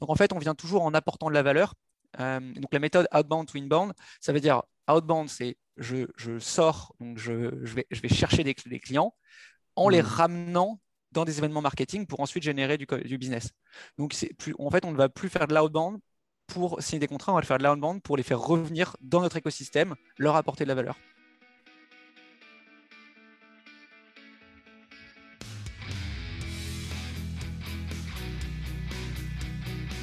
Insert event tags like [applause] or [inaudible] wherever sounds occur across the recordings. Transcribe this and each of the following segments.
Donc en fait, on vient toujours en apportant de la valeur. donc la méthode outbound to inbound, ça veut dire outbound, c'est je, sors, donc je, vais, je vais chercher des, clients en les hmm. ramenant dans des événements marketing pour ensuite générer du, du business. Donc plus, en fait, on ne va plus faire de l'outbound pour signer des contrats, on va faire de l'outbound pour les faire revenir dans notre écosystème, leur apporter de la valeur.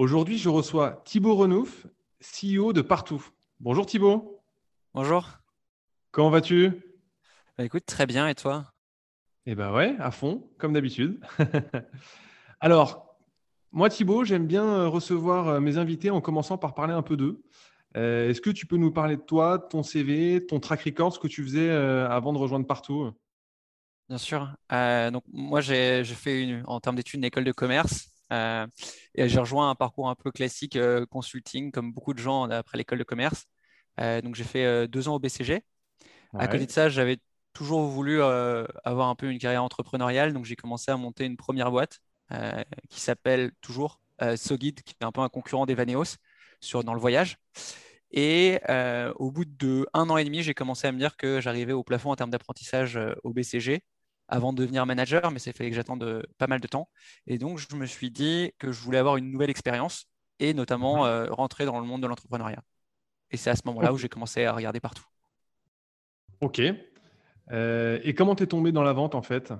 Aujourd'hui, je reçois Thibaut Renouf, CEO de Partout. Bonjour Thibaut. Bonjour. Comment vas-tu? Bah, Écoute, très bien. Et toi? Eh bien ouais, à fond, comme d'habitude. [laughs] Alors, moi Thibaut, j'aime bien euh, recevoir euh, mes invités en commençant par parler un peu d'eux. Euh, est-ce que tu peux nous parler de toi, de ton CV, ton track record, ce que tu faisais avant de rejoindre Partout? Bien sûr. donc moi, j'ai fait une, en termes d'études une école de commerce. Euh, et j'ai rejoint un parcours un peu classique euh, consulting, comme beaucoup de gens après l'école de commerce. Euh, donc j'ai fait deux ans au BCG. À côté de ça, j'avais toujours voulu avoir un peu une carrière entrepreneuriale, donc j'ai commencé à monter une première boîte qui s'appelle toujours Sogid, qui est un peu un concurrent d'Evaneos sur, dans le voyage. Et au bout de un an et demi, j'ai commencé à me dire que j'arrivais au plafond en termes d'apprentissage au BCG avant de devenir manager, mais ça fallait que j'attende pas mal de temps. Et donc, je me suis dit que je voulais avoir une nouvelle expérience et notamment mhm. euh, rentrer dans le monde de l'entrepreneuriat. Et c'est à ce moment-là où j'ai commencé à regarder partout. Ok. Euh, et comment tu es tombé dans la vente en fait?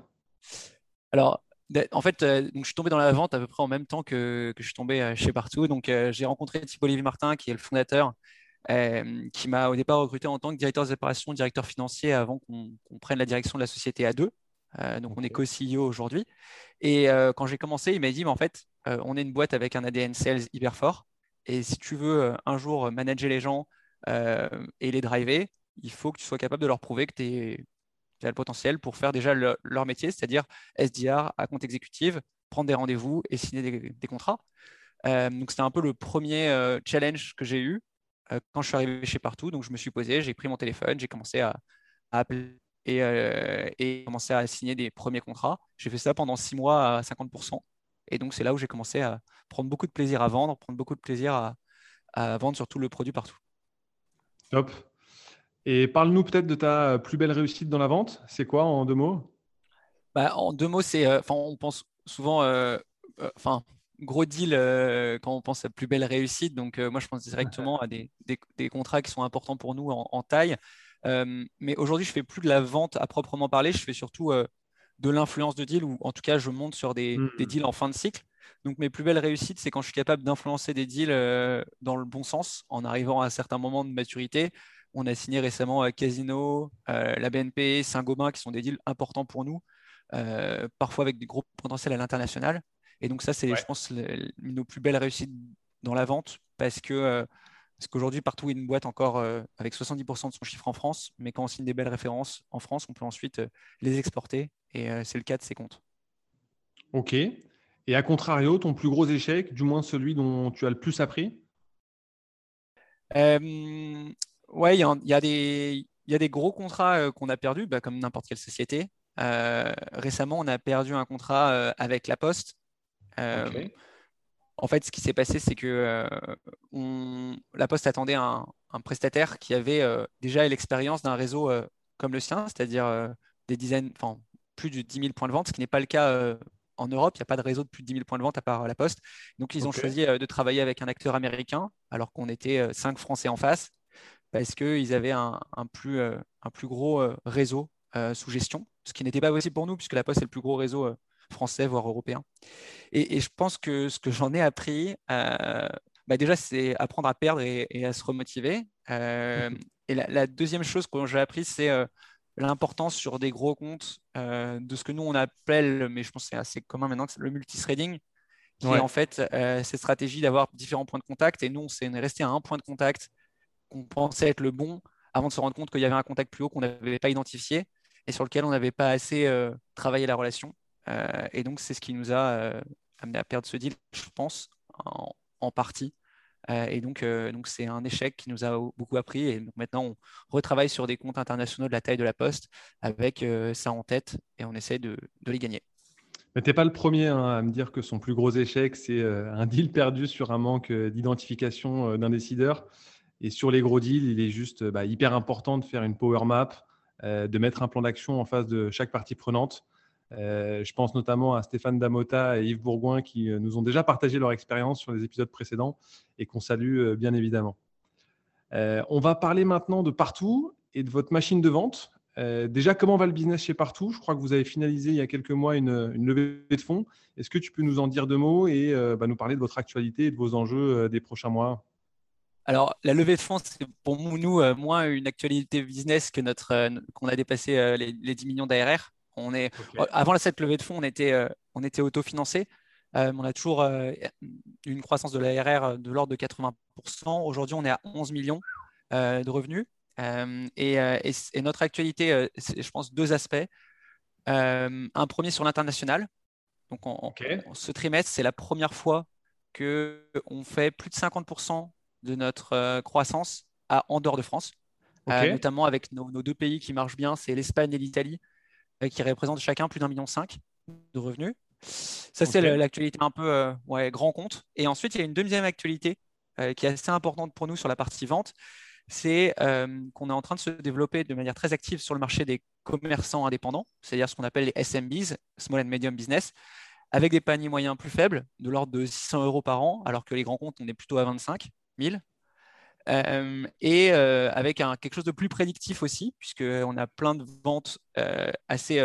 Alors, en fait, euh, donc, je suis tombé dans la vente à peu près en même temps que, que je suis tombé chez Partout. Donc, j'ai rencontré Thibault Olivier Martin, qui est le fondateur, qui m'a au départ recruté en tant que directeur des opérations, directeur financier avant qu'on prenne la direction de la société à deux. Euh, donc, on est co-CEO aujourd'hui. Et euh, quand j'ai commencé, il m'a dit, mais en fait, euh, on est une boîte avec un ADN sales hyper fort. Et si tu veux un jour manager les gens et les driver, il faut que tu sois capable de leur prouver que tu as le potentiel pour faire déjà leur métier, c'est-à-dire SDR à compte exécutif, prendre des rendez-vous et signer des, contrats. donc, c'était un peu le premier challenge que j'ai eu quand je suis arrivé chez Partout. Donc, je me suis posé, j'ai pris mon téléphone, j'ai commencé à, à appeler et, euh, et commencé à signer des premiers contrats. J'ai fait ça pendant six mois à 50%. Et donc, c'est là où j'ai commencé à prendre beaucoup de plaisir à vendre, prendre beaucoup de plaisir à, à vendre surtout le produit partout. Top. Et parle-nous peut-être de ta plus belle réussite dans la vente. C'est quoi en deux mots? Bah, En deux mots, c'est, euh, on pense souvent, euh, enfin, gros deal quand on pense à plus belle réussite. Donc, moi, je pense directement à des, des, contrats qui sont importants pour nous en, en taille. Euh, mais aujourd'hui, je fais plus de la vente à proprement parler. Je fais surtout euh, de l'influence de deal ou en tout cas, je monte sur des, mmh. deals en fin de cycle. Donc, mes plus belles réussites, c'est quand je suis capable d'influencer des deals euh, dans le bon sens en arrivant à un certain moment de maturité. On a signé récemment Casino, la BNP, Saint-Gobain, qui sont des deals importants pour nous, parfois avec des gros potentiels à l'international. Et donc, ça, c'est, je pense, nos plus belles réussites dans la vente parce que parce qu'aujourd'hui, partout, il y a une boîte encore euh, avec 70% de son chiffre en France, mais quand on signe des belles références en France, on peut ensuite euh, les exporter. Et euh, c'est le cas de ces comptes. OK. Et à contrario, ton plus gros échec, du moins celui dont tu as le plus appris? Ouais, il y, a des, y a des gros contrats qu'on a perdus, bah, comme n'importe quelle société. récemment, on a perdu un contrat avec La Poste. En fait, ce qui s'est passé, c'est que on, la Poste attendait un, prestataire qui avait déjà l'expérience d'un réseau comme le sien, c'est-à-dire des dizaines, enfin plus de 10 000 points de vente, ce qui n'est pas le cas en Europe. Il n'y a pas de réseau de plus de 10 000 points de vente à part la Poste. Donc, ils ont choisi de travailler avec un acteur américain, alors qu'on était cinq Français en face, parce qu'ils avaient un, plus, un plus gros réseau sous gestion, ce qui n'était pas possible pour nous, puisque la Poste est le plus gros réseau français, voire européen. Et, je pense que ce que j'en ai appris, bah, déjà, c'est apprendre à perdre et, à se remotiver. et la, deuxième chose que j'ai appris, c'est l'importance sur des gros comptes euh, de ce que nous on appelle, mais je pense que c'est assez commun maintenant, le multithreading, qui est en fait euh, cette stratégie d'avoir différents points de contact. Et nous, on s'est resté à un point de contact qu'on pensait être le bon avant de se rendre compte qu'il y avait un contact plus haut qu'on n'avait pas identifié et sur lequel on n'avait pas assez euh, travaillé la relation. Et donc, c'est ce qui nous a amené à perdre ce deal, je pense, en partie. Euh, et donc, euh, donc c'est un échec qui nous a beaucoup appris. Et maintenant, on retravaille sur des comptes internationaux de la taille de la Poste avec euh, ça en tête et on essaie de, les gagner. Mais tu n'es pas le premier hein, à me dire que son plus gros échec, c'est un deal perdu sur un manque d'identification d'un décideur. Et sur les gros deals, il est juste bah, hyper important de faire une power map, de mettre un plan d'action en face de chaque partie prenante euh, je pense notamment à Stéphane Damota et Yves Bourgoin qui euh, nous ont déjà partagé leur expérience sur les épisodes précédents et qu'on salue euh, bien évidemment. on va parler maintenant de Partout et de votre machine de vente. déjà, comment va le business chez Partout? Je crois que vous avez finalisé il y a quelques mois une, levée de fonds. Est-ce que tu peux nous en dire deux mots et bah, nous parler de votre actualité et de vos enjeux des prochains mois? Alors, la levée de fonds, c'est pour nous moins une actualité business que notre qu'on a dépassé les, les, 10 millions d'ARR. On est, Avant cette levée de fonds, on était, euh, on était autofinancé. Euh, on a toujours euh, une croissance de l'ARR de l'ordre de 80%. Aujourd'hui, on est à 11 millions de revenus. Et, notre actualité, c'est, je pense, deux aspects. un premier sur l'international. Donc, ce trimestre, c'est la première fois qu'on fait plus de 50% de notre croissance à, en dehors de France, notamment avec nos, deux pays qui marchent bien, c'est l'Espagne et l'Italie, euh, qui représentent chacun plus d'un million cinq de revenus. Ça, c'est l'actualité un peu euh, ouais, grand compte. Et ensuite, il y a une deuxième actualité euh, qui est assez importante pour nous sur la partie vente. C'est qu'on est en train de se développer de manière très active sur le marché des commerçants indépendants, c'est-à-dire ce qu'on appelle les SMBs, Small and Medium Business, avec des paniers moyens plus faibles, de l'ordre de 600 euros par an, alors que les grands comptes, on est plutôt à 25 000. Euh, et euh, avec quelque chose de plus prédictif aussi, puisqu'on a plein de ventes euh, assez,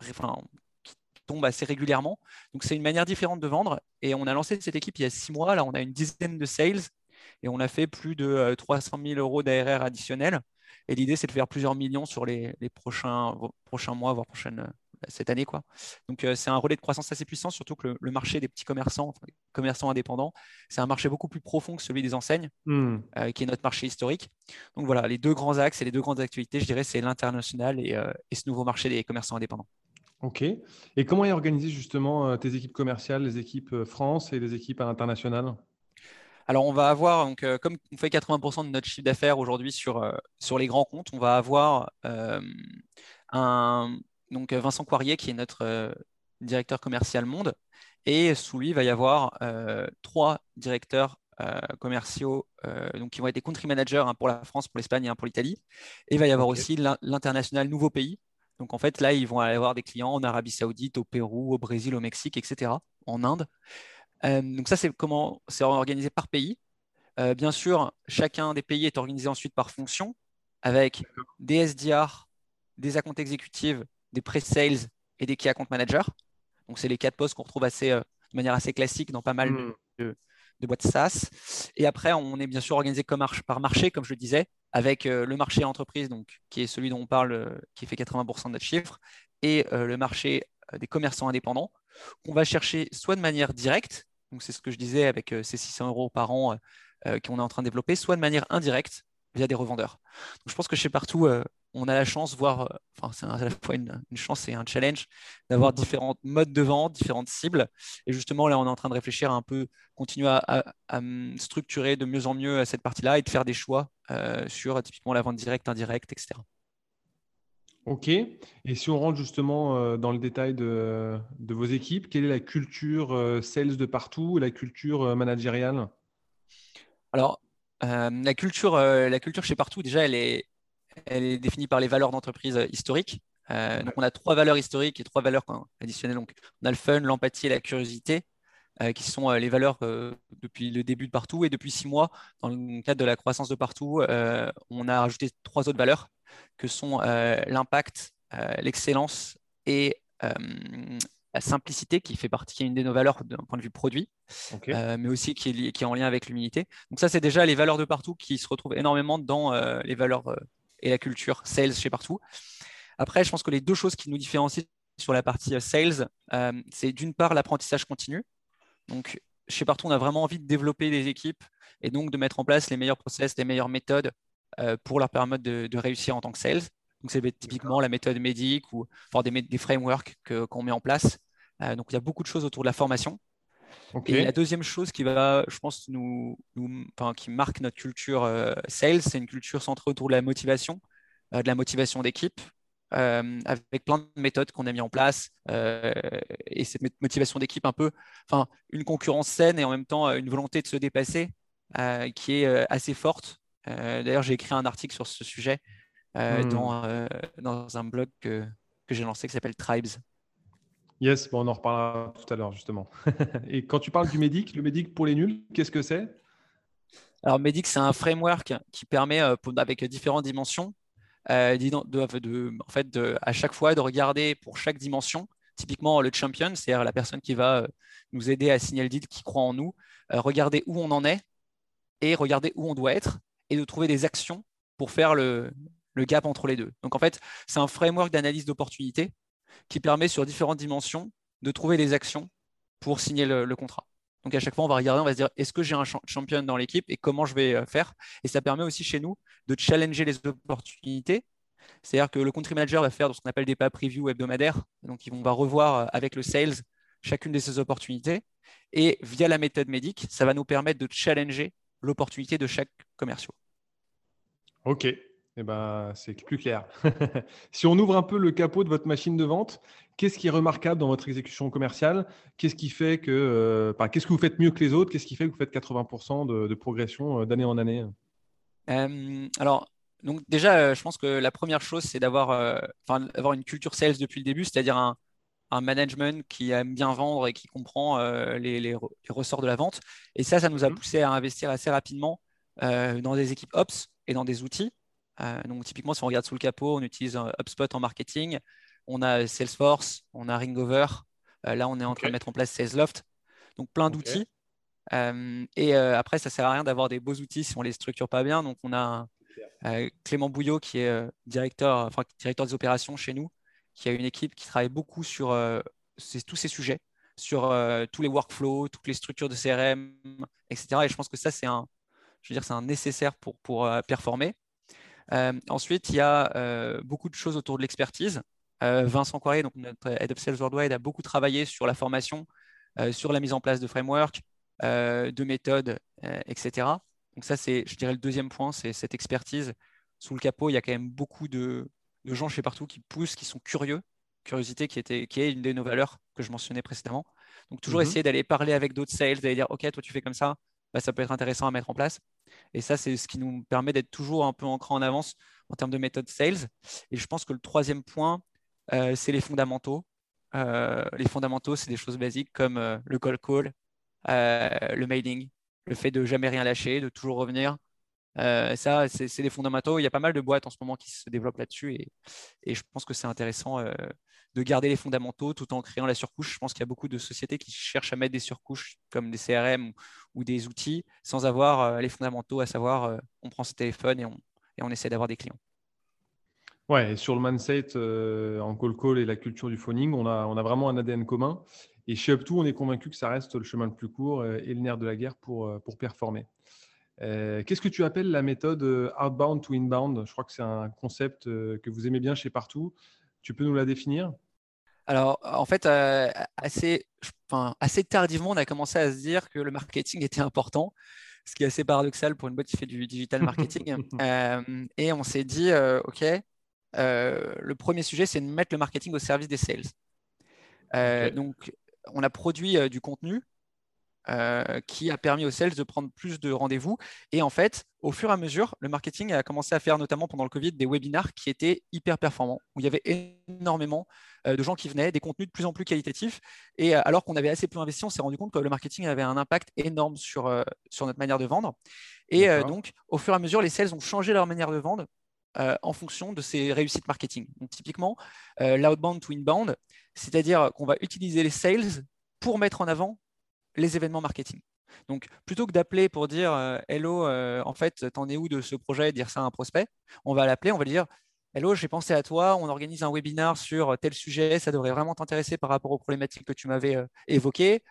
enfin, qui tombent assez régulièrement. Donc c'est une manière différente de vendre. Et on a lancé cette équipe il y a six mois. Là, on a une dizaine de sales et on a fait plus de 300 000 euros d'ARR additionnels. Et l'idée, c'est de faire plusieurs millions sur les, les prochains, prochains mois, voire prochaines, cette année. Quoi. Donc, euh, c'est un relais de croissance assez puissant, surtout que le, marché des petits commerçants, commerçants indépendants, c'est un marché beaucoup plus profond que celui des enseignes, hmm. euh, qui est notre marché historique. Donc, voilà, les deux grands axes et les deux grandes activités, je dirais, c'est l'international et, euh, ce nouveau marché des commerçants indépendants. Ok. Et comment est organisé justement tes équipes commerciales, les équipes France et les équipes internationales? Alors, on va avoir, donc, comme on fait 80% de notre chiffre d'affaires aujourd'hui sur, sur les grands comptes, on va avoir un, donc euh, Vincent Poirier, qui est notre euh, directeur commercial monde. Et sous lui, il va y avoir euh, trois directeurs commerciaux donc qui vont être des country managers hein, pour la France, pour l'Espagne et un pour l'Italie. Et il va y avoir aussi l'international nouveau pays. Donc en fait, là, ils vont avoir des clients en Arabie Saoudite, au Pérou, au Brésil, au Mexique, etc., en Inde. donc ça, c'est comment c'est organisé par pays. bien sûr, chacun des pays est organisé ensuite par fonction, avec des SDR, des accounts exécutives des pre-sales et des key account managers. Donc, c'est les quatre postes qu'on retrouve assez, euh, de manière assez classique dans pas mal hmm. de, boîtes SaaS. Et après, on est bien sûr organisé comme par marché, comme je le disais, avec euh, le marché entreprise, donc, qui est celui dont on parle, euh, qui fait 80% de notre chiffre, et le marché des commerçants indépendants, qu'on va chercher soit de manière directe, donc c'est ce que je disais avec ces 600 euros par an qu'on est en train de développer, soit de manière indirecte via des revendeurs. Donc, je pense que chez Partout, on a la chance, voire, euh, enfin, c'est à la fois une, chance et un challenge d'avoir différents modes de vente, différentes cibles. Et justement, là, on est en train de réfléchir à un peu, continuer à, structurer de mieux en mieux à cette partie-là et de faire des choix euh, sur typiquement la vente directe, indirecte, etc. Ok. Et si on rentre justement dans le détail de, de, vos équipes, quelle est la culture sales de partout, la culture managériale? Alors, la, culture, la culture chez partout, déjà, elle est, elle est définie par les valeurs d'entreprise historiques. Euh, donc, on a trois valeurs historiques et trois valeurs additionnelles. Donc, on a le fun, l'empathie et la curiosité, euh, qui sont euh, les valeurs depuis le début de partout. Et depuis six mois, dans le cadre de la croissance de partout, on a rajouté trois autres valeurs, que sont l'impact, l'excellence et la simplicité, qui fait partie, qui est une de nos valeurs d'un point de vue produit, mais aussi qui est, qui est, en lien avec l'humilité. Donc ça, c'est déjà les valeurs de partout qui se retrouvent énormément dans les valeurs et la culture sales chez partout. Après, je pense que les deux choses qui nous différencient sur la partie euh, sales, euh, c'est d'une part l'apprentissage continu. Donc, chez Partout, on a vraiment envie de développer des équipes et donc de mettre en place les meilleurs process, les meilleures méthodes euh, pour leur permettre de, réussir en tant que sales. Donc, c'est typiquement la méthode médic ou des frameworks qu'on met en place. donc, il y a beaucoup de choses autour de la formation. Et la deuxième chose qui va, je pense, nous, enfin, qui marque notre culture sales, c'est une culture centrée autour de la motivation, de la motivation d'équipe, euh, avec plein de méthodes qu'on a mis en place euh, et cette motivation d'équipe un peu, enfin une concurrence saine et en même temps euh, une volonté de se dépasser qui est assez forte. D'ailleurs, j'ai écrit un article sur ce sujet hmm. dans, dans, un blog que, que j'ai lancé qui s'appelle Tribes. Yes, bon, on en reparlera tout à l'heure justement. [laughs] et quand tu parles du Médic, le Médic pour les nuls, qu'est-ce que c'est? Alors, Medic, c'est un framework qui permet, avec différentes dimensions, euh, en fait, à chaque fois de regarder pour chaque dimension, typiquement le champion, c'est-à-dire la personne qui va euh, nous aider à signer le deal, qui croit en nous, euh, regarder où on en est et regarder où on doit être et de trouver des actions pour faire le, gap entre les deux. Donc en fait, c'est un framework d'analyse d'opportunité qui permet sur différentes dimensions de trouver des actions pour signer le contrat. Donc à chaque fois, on va regarder, on va se dire, est-ce que j'ai un champion dans l'équipe et comment je vais euh, faire? Et ça permet aussi chez nous de challenger les opportunités. C'est-à-dire que le country manager va faire ce qu'on appelle des pas preview hebdomadaires. Donc, on va revoir euh, avec le sales chacune de ces opportunités. Et via la méthode médic, ça va nous permettre de challenger l'opportunité de chaque commercial. OK. Eh ben, c'est plus clair. [laughs] si on ouvre un peu le capot de votre machine de vente, qu'est-ce qui est remarquable dans votre exécution commerciale? Qu'est-ce qui fait que, euh, qu'est-ce que vous faites mieux que les autres? Qu'est-ce qui fait que vous faites 80% de, progression euh, d'année en année? Euh, Alors, donc déjà, je pense que la première chose, c'est d'avoir, avoir une culture sales depuis le début, c'est-à-dire un, management qui aime bien vendre et qui comprend les, ressorts de la vente. Et ça, ça nous a mmh. poussé à investir assez rapidement dans des équipes ops et dans des outils. Donc typiquement, si on regarde sous le capot, on utilise HubSpot en marketing, on a Salesforce, on a Ringover. Euh, là, on est en train de mettre en place Salesloft. Donc, plein d'outils. Euh, et euh, après, ça sert à rien d'avoir des beaux outils si on les structure pas bien. Donc, on a Clément Bouillot qui est directeur, enfin, directeur des opérations chez nous, qui a une équipe qui travaille beaucoup sur tous ces sujets, sur tous les workflows, toutes les structures de CRM, etc. Et je pense que ça, c'est un, je veux dire, c'est un nécessaire pour, pour performer. Ensuite, il y a beaucoup de choses autour de l'expertise. Euh, Vincent Coiré, donc notre Head of Sales Worldwide, a beaucoup travaillé sur la formation, euh, sur la mise en place de frameworks, euh, de méthodes, etc. Donc ça, c'est, je dirais, le deuxième point, c'est cette expertise. Sous le capot, il y a quand même beaucoup de, gens chez partout qui poussent, qui sont curieux. Curiosité qui, était, qui est une de nos valeurs que je mentionnais précédemment. Donc toujours mhm. essayer d'aller parler avec d'autres sales, d'aller dire, OK, toi tu fais comme ça, bah, ça peut être intéressant à mettre en place. Et ça, c'est ce qui nous permet d'être toujours un peu ancré en avance en termes de méthode sales. Et je pense que le troisième point, euh, c'est les fondamentaux. Euh, les fondamentaux, c'est des choses basiques comme euh, le call call, le mailing, le fait de jamais rien lâcher, de toujours revenir. ça, c'est des fondamentaux. Il y a pas mal de boîtes en ce moment qui se développent là-dessus et, je pense que c'est intéressant de garder les fondamentaux tout en créant la surcouche. Je pense qu'il y a beaucoup de sociétés qui cherchent à mettre des surcouches comme des CRM ou, des outils sans avoir les fondamentaux, à savoir on prend ce téléphone et on essaie d'avoir des clients. Ouais, sur le mindset euh, en call call et la culture du phoning, on a, on a vraiment un ADN commun. Et chez Up2, on est convaincu que ça reste le chemin le plus court euh, et le nerf de la guerre pour, euh, pour performer. Qu'est-ce que tu appelles la méthode outbound to inbound? Je crois que c'est un concept que vous aimez bien chez Partout. Tu peux nous la définir? Alors, en fait, assez, enfin, assez tardivement, on a commencé à se dire que le marketing [laughs] était important, ce qui est assez paradoxal pour une boîte qui fait du digital [laughs] marketing. et on s'est dit, OK, le premier sujet, c'est de mettre le marketing au service des sales. Donc, on a produit du contenu euh, qui a permis aux sales de prendre plus de rendez-vous. Et en fait, au fur et à mesure, le marketing a commencé à faire, notamment pendant le Covid, des webinars qui étaient hyper performants, où il y avait énormément euh, de gens qui venaient, des contenus de plus en plus qualitatifs. Et euh, alors qu'on avait assez peu investi, on s'est rendu compte que le marketing avait un impact énorme sur, sur notre manière de vendre. Et donc, au fur et à mesure, les sales ont changé leur manière de vendre en fonction de ces réussites marketing. Donc, typiquement, l'outbound to inbound, c'est-à-dire qu'on va utiliser les sales pour mettre en avant les événements marketing. Donc, plutôt que d'appeler pour dire euh, Hello, euh, en fait, t'en es où de ce projet et dire ça à un prospect, on va l'appeler, on va lui dire Hello, j'ai pensé à toi, on organise un webinar sur tel sujet, ça devrait vraiment t'intéresser par rapport aux problématiques que tu m'avais euh, évoquées.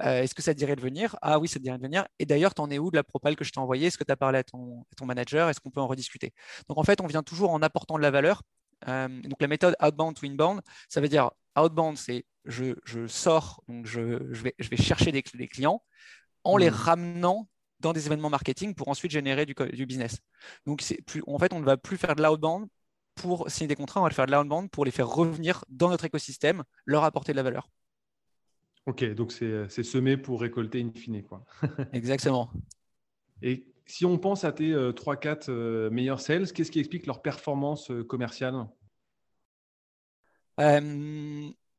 Est-ce que ça te dirait de venir? Ah oui, ça te dirait de venir. Et d'ailleurs, t'en es où de la propale que je t'ai envoyée? Est-ce que tu as parlé à ton, manager? Est-ce qu'on peut en rediscuter? Donc, en fait, on vient toujours en apportant de la valeur. donc, la méthode outbound to inbound, ça veut dire outbound, c'est je, sors, donc je, vais, je, vais, chercher des, clients en les hmm. ramenant dans des événements marketing pour ensuite générer du, du business. Donc, plus, en fait, on ne va plus faire de l'outbound pour signer des contrats, on va le faire de l'outbound pour les faire revenir dans notre écosystème, leur apporter de la valeur. Ok, donc c'est semé pour récolter in fine. Quoi. [laughs] Exactement. Et si on pense à tes 3-4 euh, euh, meilleurs sales, qu'est-ce qui explique leur performance euh, commerciale?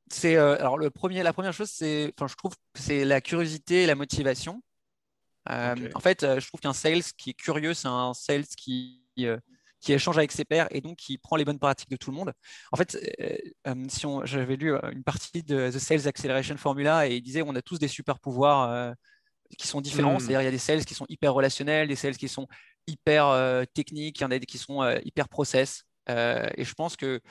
C'est euh, alors le premier, la première chose, c'est, enfin, je trouve que c'est la curiosité et la motivation. Euh, en fait, euh, je trouve qu'un sales qui est curieux, c'est un sales qui qui échange avec ses pairs et donc qui prend les bonnes pratiques de tout le monde. En fait, si on, j'avais lu une partie de The Sales Acceleration Formula et il disait on a tous des super pouvoirs qui sont différents. Hmm. C'est-à-dire il y a des sales qui sont hyper relationnels, des sales qui sont hyper techniques, il y en a qui sont hyper process. et je pense que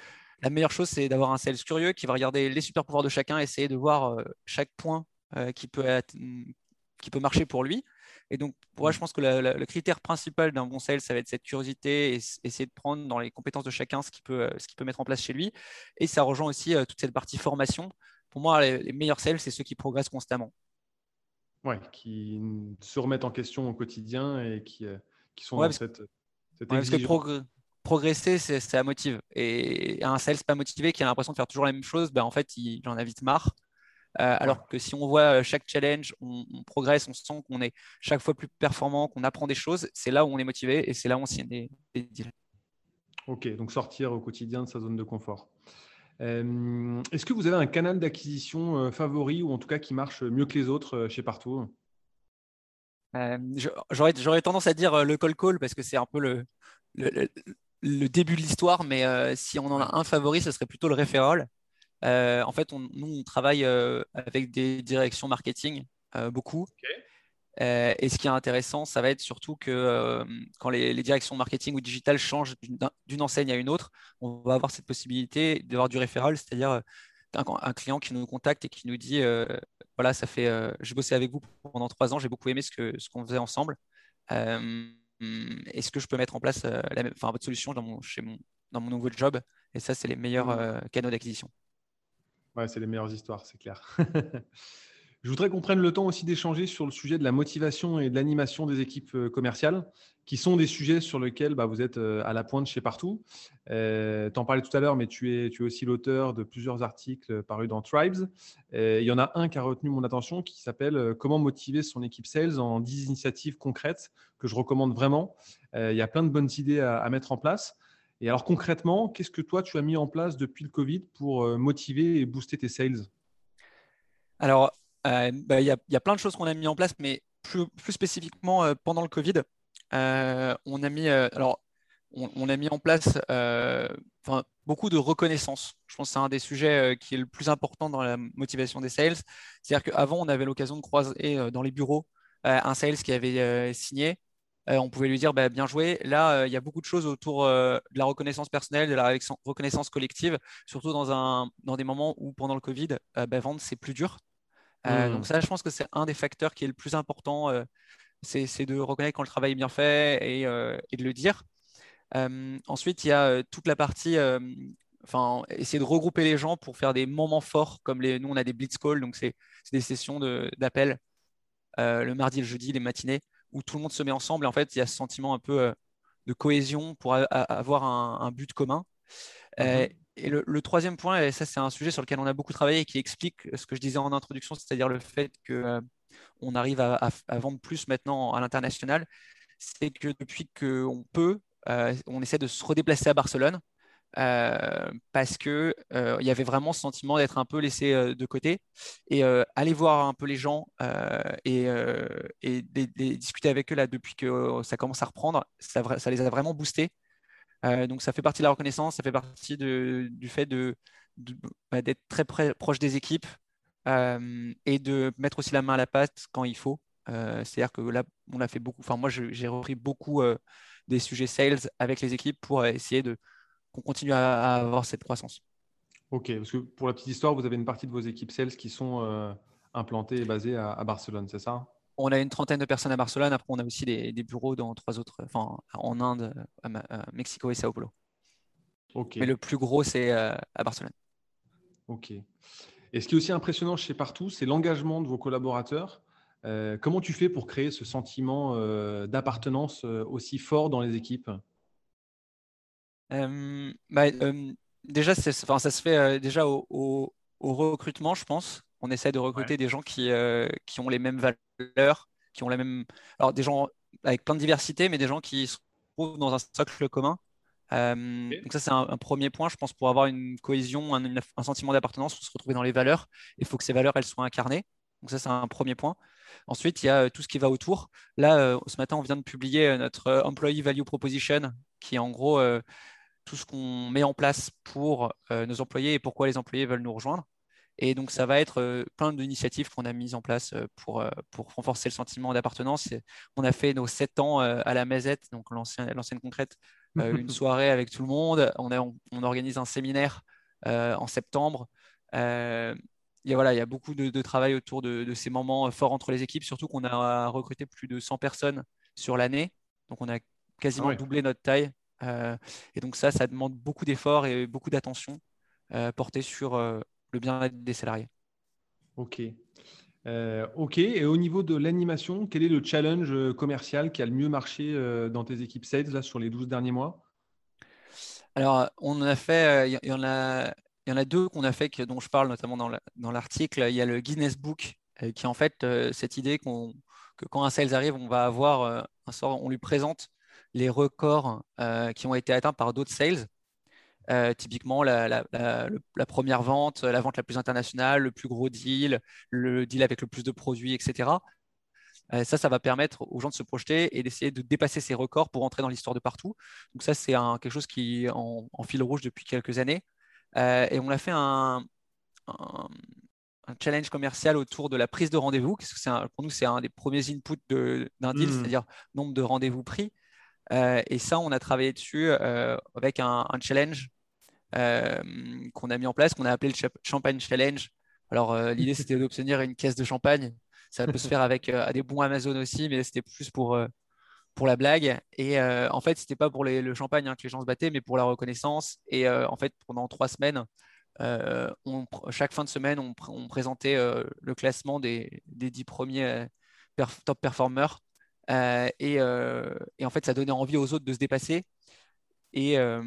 la meilleure chose, c'est d'avoir un sales curieux qui va regarder les super pouvoirs de chacun, essayer de voir euh, chaque point euh, qui, peut mm, qui peut marcher pour lui. Et donc, pour moi, je pense que le critère principal d'un bon sales, ça va être cette curiosité et essayer de prendre dans les compétences de chacun ce qu'il peut, euh, ce peut mettre en place chez lui. Et ça rejoint aussi toute cette partie formation. Pour moi, les, meilleurs sales, c'est ceux qui progressent constamment. Oui, qui se remettent en question au quotidien et qui, qui sont dans cette, cette parce que progresser, ça motive. Et un sales pas motivé qui a l'impression de faire toujours la même chose, ben en fait, il, en a vite marre. Euh, alors que si on voit euh, chaque challenge, on, progresse, on sent qu'on est chaque fois plus performant, qu'on apprend des choses, c'est là où on est motivé et c'est là où on signe des, deals. Ok, donc sortir au quotidien de sa zone de confort. Euh, est-ce que vous avez un canal d'acquisition favori ou en tout cas qui marche mieux que les autres chez Partout? J'aurais tendance à dire le call call parce que c'est un peu le, le début de l'histoire, mais euh, si on en a un favori, ce serait plutôt le referral. Euh, en fait, nous, on travaille euh, avec des directions marketing, beaucoup. et ce qui est intéressant, ça va être surtout que quand les, directions marketing ou digital changent d'une enseigne à une autre, on va avoir cette possibilité d'avoir du referral, c'est-à-dire un, client qui nous contacte et qui nous dit voilà, ça fait, j'ai bossé avec vous pendant trois ans, j'ai beaucoup aimé ce qu'on ce qu'on faisait ensemble. Hum, est-ce que je peux mettre en place euh, la votre solution dans mon, chez mon, dans mon nouveau job? Et ça, c'est les meilleurs mmh. euh, canaux d'acquisition. Ouais, c'est les meilleures histoires, c'est clair. Je voudrais qu'on prenne le temps aussi d'échanger sur le sujet de la motivation et de l'animation des équipes euh, commerciales qui sont des sujets sur lesquels bah, vous êtes euh, à la pointe chez Partout. Euh, tu en parlais tout à l'heure, mais tu es, tu es aussi l'auteur de plusieurs articles parus dans Tribes. il y en a un qui a retenu mon attention qui s'appelle euh, Comment motiver son équipe sales en 10 initiatives concrètes que je recommande vraiment. il y a plein de bonnes idées à, mettre en place. Et alors concrètement, qu'est-ce que toi, tu as mis en place depuis le Covid pour motiver et booster tes sales? Alors, bah, il y, a plein de choses qu'on a mis en place, mais plus, plus spécifiquement pendant le Covid. Euh, on a mis, euh, alors, on, a mis en place euh, beaucoup de reconnaissance. Je pense que c'est un des sujets qui est le plus important dans la motivation des sales. C'est-à-dire qu'avant, on avait l'occasion de croiser dans les bureaux un sales qui avait signé. on pouvait lui dire bah, bien joué. Là, il y a beaucoup de choses autour de la reconnaissance personnelle, de la reconnaissance collective, surtout dans, un, dans des moments où, pendant le Covid, bah, vendre, c'est plus dur. Mmh. Donc ça, je pense que c'est un des facteurs qui est le plus important c'est de reconnaître quand le travail est bien fait et, euh, de le dire. Euh, ensuite, il y a euh, toute la partie enfin, essayer de regrouper les gens pour faire des moments forts, comme les, nous, on a des blitz calls, donc c'est des sessions d'appel le mardi et le jeudi, les matinées, où tout le monde se met ensemble. Et en fait, il y a ce sentiment un peu de cohésion pour avoir un, but commun. Mhm. Et le, troisième point, et ça c'est un sujet sur lequel on a beaucoup travaillé et qui explique ce que je disais en introduction, c'est-à-dire le fait qu'on arrive à, vendre plus maintenant à l'international, c'est que depuis qu'on peut, on essaie de se redéplacer à Barcelone. Euh, parce que euh, il y avait vraiment ce sentiment d'être un peu laissé euh, de côté et aller voir un peu les gens et, discuter avec eux là depuis que ça commence à reprendre, ça les a vraiment boostés. Donc ça fait partie de la reconnaissance, ça fait partie du fait bah, d'être très proche des équipes et de mettre aussi la main à la pâte quand il faut. C'est-à-dire que là, on a fait beaucoup. Enfin, moi, j'ai repris beaucoup des sujets sales avec les équipes pour essayer de qu'on continue à, avoir cette croissance. Ok, parce que pour la petite histoire, vous avez une partie de vos équipes sales qui sont euh, implantées et basées à, Barcelone, c'est ça? On a une trentaine de personnes à Barcelone. Après, on a aussi des, bureaux dans trois autres, enfin, en Inde, à, Mexico et Sao Paulo. Mais le plus gros, c'est euh, à Barcelone. Ok. Et ce qui est aussi impressionnant chez Partout, c'est l'engagement de vos collaborateurs. Euh, comment tu fais pour créer ce sentiment d'appartenance aussi fort dans les équipes? Euh, bah, euh, déjà, ça se fait euh, déjà au, au, recrutement, je pense. On essaie de recruter des gens qui, qui ont les mêmes valeurs, qui ont la même. Alors, des gens avec plein de diversité, mais des gens qui se trouvent dans un socle commun. Donc, ça, c'est un, premier point, je pense, pour avoir une cohésion, un, un sentiment d'appartenance, il faut se retrouver dans les valeurs. Il faut que ces valeurs, elles soient incarnées. Donc, ça, c'est un premier point. Ensuite, il y a tout ce qui va autour. Là, ce matin, on vient de publier notre Employee Value Proposition, qui est en gros tout ce qu'on met en place pour euh, nos employés et pourquoi les employés veulent nous rejoindre. Et donc, ça va être euh, plein d'initiatives qu'on a mises en place euh, pour, pour renforcer le sentiment d'appartenance. On a fait nos sept ans à la Mazette, donc l'ancienne concrète, [laughs] une soirée avec tout le monde. On, a, on, organise un séminaire en septembre. il, y a, voilà, il y a beaucoup de, travail autour de, ces moments forts entre les équipes, surtout qu'on a recruté plus de 100 personnes sur l'année. Donc, on a quasiment ah doublé notre taille euh, et donc ça, ça demande beaucoup d'efforts et beaucoup d'attention euh, portée sur euh, le bien-être des salariés. Ok. ok. Et au niveau de l'animation, quel est le challenge commercial qui a le mieux marché dans tes équipes sales là, sur les 12 derniers mois? Alors, on a fait, il y, en a, il y en a deux qu'on a fait, dont je parle notamment dans l'article. il y a le Guinness Book, qui est en fait cette idée que quand un sales arrive, on va avoir un sort, on lui présente les records euh, qui ont été atteints par d'autres sales. Euh, typiquement, la, première vente, la vente la plus internationale, le plus gros deal, le deal avec le plus de produits, etc. Euh, ça, ça va permettre aux gens de se projeter et d'essayer de dépasser ces records pour entrer dans l'histoire de partout. Donc ça, c'est quelque chose qui est en, fil rouge depuis quelques années. et on a fait un, challenge commercial autour de la prise de rendez-vous, parce que pour nous, c'est un des premiers inputs d'un deal, mmh. c'est-à-dire nombre de rendez-vous pris. Euh, et ça, on a travaillé dessus euh, avec un, challenge euh, qu'on a mis en place, qu'on a appelé le Champagne Challenge. Alors, l'idée, c'était d'obtenir une caisse de champagne. Ça peut se faire avec des bons Amazon aussi, mais c'était plus pour, pour la blague. Et en fait, c'était pas pour le champagne hein, que les gens se battaient, mais pour la reconnaissance. Et en fait, pendant trois semaines, chaque fin de semaine, on, présentait le classement des, des dix premiers top performers euh, euh, et, en fait, ça donnait envie aux autres de se dépasser. Et, euh,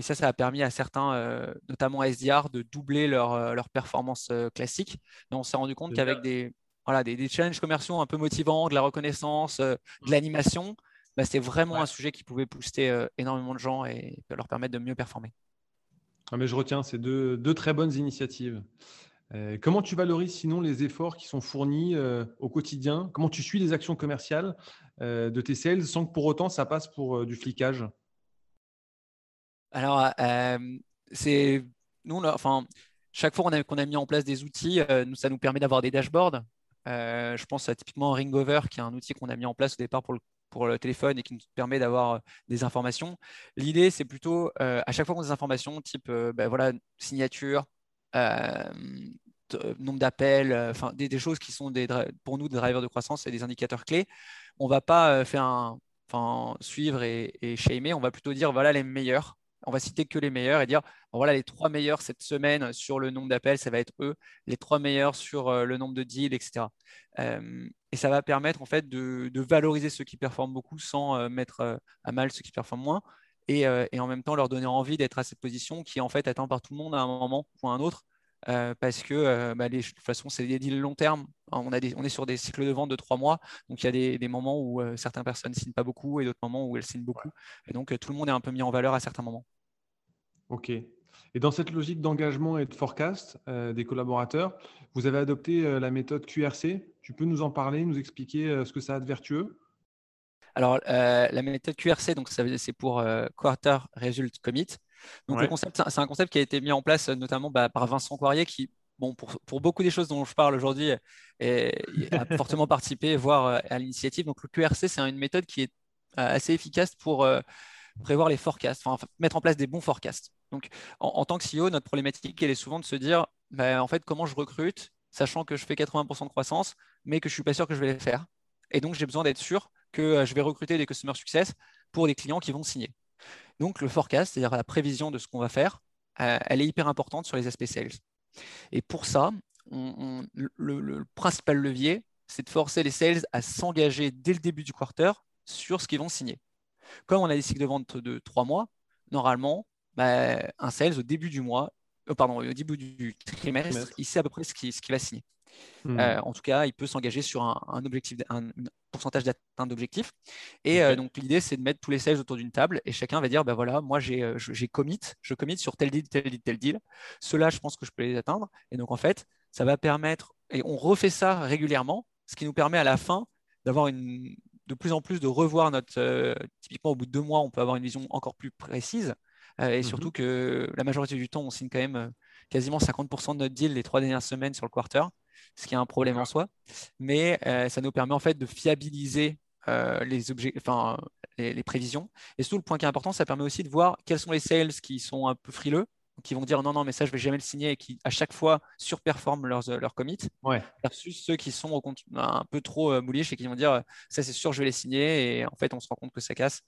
ça, ça a permis à certains, notamment SDR, de doubler leur, leur performance classique. On s'est rendu compte qu'avec des, voilà, des, challenges commerciaux un peu motivants, de la reconnaissance, de l'animation, bah, c'était vraiment un sujet qui pouvait booster énormément de gens et leur permettre de mieux performer. Ah, mais je retiens ces deux, deux très bonnes initiatives. Euh, comment tu valorises sinon les efforts qui sont fournis euh, au quotidien? Comment tu suis les actions commerciales euh, de tes sales sans que pour autant ça passe pour du flicage? Alors, c'est nous, enfin, chaque fois qu'on a, mis en place des outils, ça nous permet d'avoir des dashboards. je pense à typiquement Ringover, qui est un outil qu'on a mis en place au départ pour le, téléphone et qui nous permet d'avoir des informations. L'idée, c'est plutôt à chaque fois qu'on a des informations, type ben voilà, signature, euh, nombre d'appels, euh, enfin des, choses qui sont des, pour nous des drivers de croissance et des indicateurs clés. On va pas euh, faire suivre et, et shamer, on va plutôt dire voilà les meilleurs. On va citer que les meilleurs et dire voilà les trois meilleurs cette semaine sur le nombre d'appels, ça va être eux, les trois meilleurs sur le nombre de deals, etc. et ça va permettre en fait de, valoriser ceux qui performent beaucoup sans mettre à mal ceux qui performent moins. et, en même temps leur donner envie d'être à cette position qui est en fait atteinte par tout le monde à un moment ou à un autre. Parce que bah, de toute façon, c'est des deals long terme. On, a on est sur des cycles de vente de trois mois. Donc, il y a des, moments où certaines personnes ne signent pas beaucoup et d'autres moments où elles signent beaucoup. Et donc, tout le monde est un peu mis en valeur à certains moments. OK. Et dans cette logique d'engagement et de forecast des collaborateurs, vous avez adopté la méthode QRC. Tu peux nous en parler, nous expliquer ce que ça a de vertueux? Alors, euh, la méthode QRC, donc c'est pour euh, Quarter Result Commit. Donc, le concept, c'est un concept qui a été mis en place notamment bah, par Vincent Coirier, qui, bon, pour, beaucoup des choses dont je parle aujourd'hui, a fortement participé, [laughs] voire euh, à l'initiative. Donc, le QRC, c'est une méthode qui est assez efficace pour prévoir les forecasts, enfin, mettre en place des bons forecasts. Donc, en, tant que CEO, notre problématique, elle est souvent de se dire, bah, en fait, comment je recrute, sachant que je fais 80% de croissance, mais que je ne suis pas sûr que je vais les faire. Et donc, j'ai besoin d'être sûr que euh, je vais recruter des customer success pour des clients qui vont signer. Donc, le forecast, c'est-à-dire la prévision de ce qu'on va faire, euh, elle est hyper importante sur les aspects sales. Et pour ça, le, principal levier, c'est de forcer les sales à s'engager dès le début du quarter sur ce qu'ils vont signer. Comme on a des cycles de vente de trois mois, normalement, bah, un sales au début du mois, euh, pardon, au début du trimestre, il sait à peu près ce qu'il va signer. Hmm. Euh, en tout cas, il peut s'engager sur un, objectif, un, pourcentage d'atteinte d'objectif. Et euh, donc, l'idée, c'est de mettre tous les sales autour d'une table et chacun va dire, ben voilà, moi, j'ai euh, commit, je commit sur tel deal, tel deal, tel deal. Ceux-là, je pense que je peux les atteindre. Et donc, en fait, ça va permettre, et on refait ça régulièrement, ce qui nous permet à la fin d'avoir une de plus en plus de revoir notre. typiquement, au bout de deux mois, on peut avoir une vision encore plus précise. et mhm. surtout que la majorité du temps, on signe quand même quasiment 50% de notre deal les trois dernières semaines sur le quarter ce qui est un problème en soi. Mais euh, ça nous permet en fait de fiabiliser euh, les, objets, enfin, les, prévisions. Et surtout, le point qui est important, ça permet aussi de voir quels sont les sales qui sont un peu frileux, qui vont dire non, non, mais ça, je vais jamais le signer et qui, à chaque fois, surperforment leurs, leurs commits, ouais. versus ceux qui sont au un peu trop euh, et qui vont dire ça, c'est sûr, je vais les signer. Et en fait, on se rend compte que ça casse,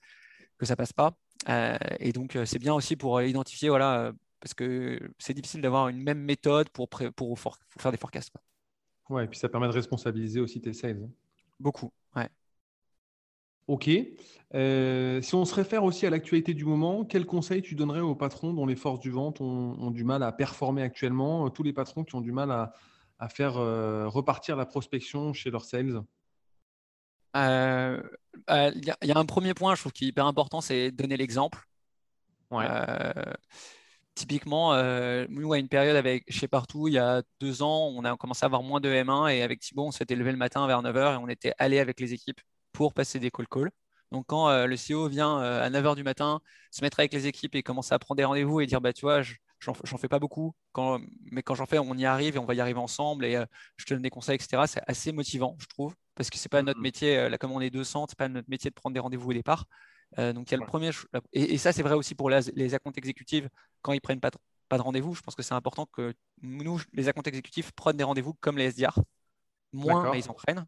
que ça passe pas. Euh, et donc, c'est bien aussi pour identifier, voilà, parce que c'est difficile d'avoir une même méthode pour, pour, faire des forecasts. Ouais, et puis ça permet de responsabiliser aussi tes sales. Hein. Beaucoup, ouais. Ok. Euh, si on se réfère aussi à l'actualité du moment, quel conseil tu donnerais aux patrons dont les forces du vente ont, du mal à performer actuellement, euh, tous les patrons qui ont du mal à, faire euh, repartir la prospection chez leurs sales? Il y, a un premier point, je trouve, qui est hyper important, c'est donner l'exemple. Ouais. Typiquement, euh, nous, à une période avec chez Partout, il y a deux ans, on a commencé à avoir moins de M1 et avec Thibaut, on s'était levé le matin vers 9h et on était allé avec les équipes pour passer des call calls. Donc, quand euh, le CEO vient euh, à 9h du matin se mettre avec les équipes et commencer à prendre des rendez-vous et dire bah, Tu vois, j'en fais pas beaucoup, quand, mais quand j'en fais, on y arrive et on va y arriver ensemble et je te donne des conseils, etc. C'est assez motivant, je trouve, parce que c'est pas notre mmh. métier, là, comme on est 200, c'est pas notre métier de prendre des rendez-vous au départ. Euh, donc, il y a le premier. Et, ça, c'est vrai aussi pour les, les accounts exécutifs quand ils prennent pas de, pas de rendez-vous. Je pense que c'est important que nous, les accounts exécutifs, prennent des rendez-vous comme les SDR. Moins, mais ils en prennent.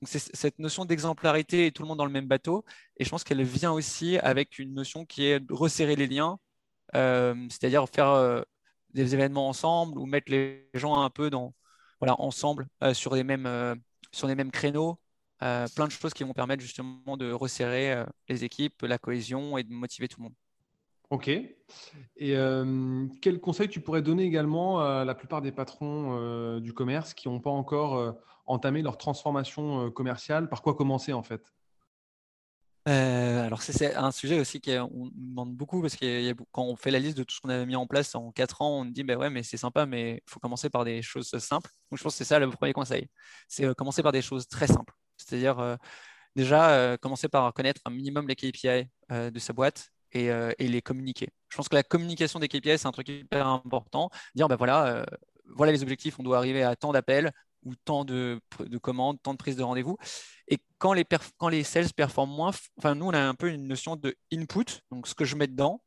Donc, c'est cette notion d'exemplarité et tout le monde dans le même bateau. Et je pense qu'elle vient aussi avec une notion qui est de resserrer les liens, euh, c'est-à-dire faire euh, des événements ensemble ou mettre les gens un peu dans, voilà, ensemble sur, les mêmes, sur les mêmes créneaux euh, plein de choses qui vont permettre justement de resserrer euh, les équipes, la cohésion et de motiver tout le monde. Ok. Et euh, quel conseil tu pourrais donner également à la plupart des patrons du commerce qui n'ont pas encore entamé leur transformation commerciale? Par quoi commencer en fait? Alors c'est un sujet aussi qu'on demande beaucoup parce que quand on fait la liste de tout ce qu'on avait mis en place en quatre ans, on dit bah ouais mais c'est sympa mais il faut commencer par des choses simples. Donc je pense que c'est ça le premier conseil, c'est commencer par des choses très simples. C'est-à-dire euh, déjà euh, commencer par connaître un minimum les KPI euh, de sa boîte et, les communiquer. Je pense que la communication des KPI, c'est un truc hyper important. Dire, voilà, voilà les objectifs, on doit arriver à tant d'appels ou tant de, commandes, tant de prises de rendez-vous. Et quand les, quand les sales performent moins, enfin, nous, on a un peu une notion de input, donc ce que je mets dedans,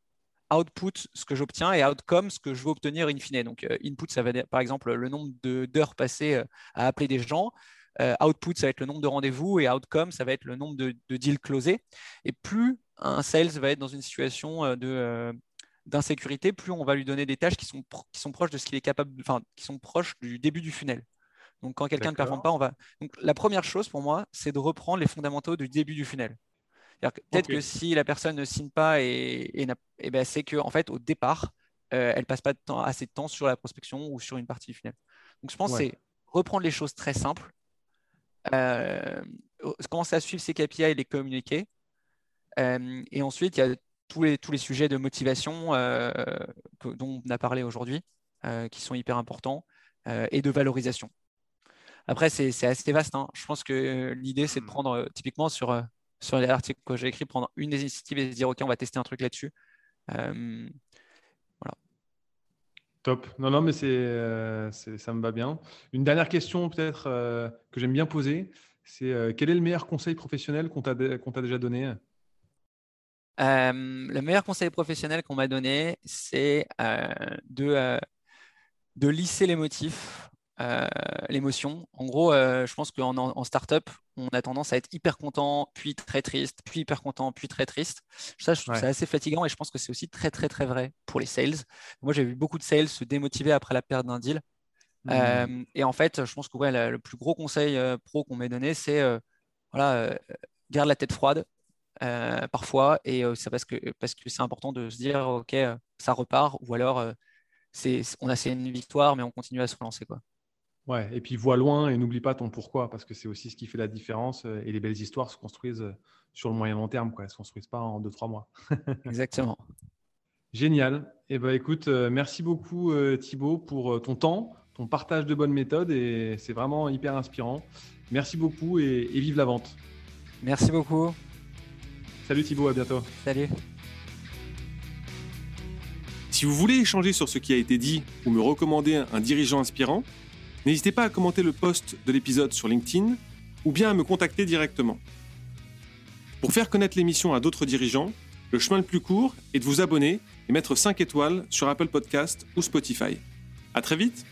output, ce que j'obtiens, et outcome, ce que je veux obtenir in fine. Donc, input, ça va être par exemple le nombre d'heures passées à appeler des gens. Euh, output, ça va être le nombre de rendez-vous et outcome, ça va être le nombre de, deals closés. Et plus un sales va être dans une situation euh, de euh, d'insécurité, plus on va lui donner des tâches qui sont, qui sont proches de ce qu'il est capable, enfin, qui sont proches du début du funnel. Donc, quand quelqu'un ne performe pas, on va. Donc, la première chose pour moi, c'est de reprendre les fondamentaux du début du funnel. Peut-être que si la personne ne signe pas, et, et, ben, c'est qu'en en fait, au départ, euh, elle passe pas de temps, assez de temps sur la prospection ou sur une partie du funnel. Donc, je pense que c'est reprendre les choses très simples, euh, commencer à suivre ses KPI et les communiquer. Euh, et ensuite, il y a tous les, tous les sujets de motivation euh, dont on a parlé aujourd'hui, qui sont hyper importants, et de valorisation. Après, c'est assez vaste. Hein. Je pense que l'idée, c'est de prendre, typiquement sur, sur l'article que j'ai écrit, prendre une des initiatives et se dire, OK, on va tester un truc là-dessus. Top. Non, non, mais euh, c'est, ça me va bien. Une dernière question peut-être euh, que j'aime bien poser, c'est euh, quel est le meilleur conseil professionnel qu'on t'a, déjà donné? Le meilleur conseil professionnel qu'on m'a donné, c'est de, lisser les motifs l'émotion. En gros, je pense qu'en en, startup, on a tendance à être hyper content, puis très triste, puis hyper content, puis très triste. Ça, je trouve ça assez fatigant et je pense que c'est aussi très, très, très vrai pour les sales. Moi, j'ai vu beaucoup de sales se démotiver après la perte d'un deal. Mmh. Euh, et en fait, je pense que le plus gros conseil pro qu'on m'ait donné, c'est voilà, garde la tête froide parfois. Et c'est parce que parce que c'est important de se dire, OK, ça repart, ou alors c'est, on a c'est une victoire, mais on continue à se relancer. Quoi. Ouais, et puis vois loin et n'oublie pas ton pourquoi, parce que c'est aussi ce qui fait la différence. Euh, et les belles histoires se construisent euh, sur le moyen long terme, quoi. elles ne se construisent pas en 2-3 mois. [laughs] Exactement. Génial. Et eh ben, écoute, euh, merci beaucoup Thibaut pour ton temps, ton partage de bonnes méthodes, et c'est vraiment hyper inspirant. Merci beaucoup et, et vive la vente. Merci beaucoup. Salut Thibaut, à bientôt. Salut. Si vous voulez échanger sur ce qui a été dit ou me recommander un dirigeant inspirant, N'hésitez pas à commenter le post de l'épisode sur LinkedIn ou bien à me contacter directement. Pour faire connaître l'émission à d'autres dirigeants, le chemin le plus court est de vous abonner et mettre 5 étoiles sur Apple Podcast ou Spotify. À très vite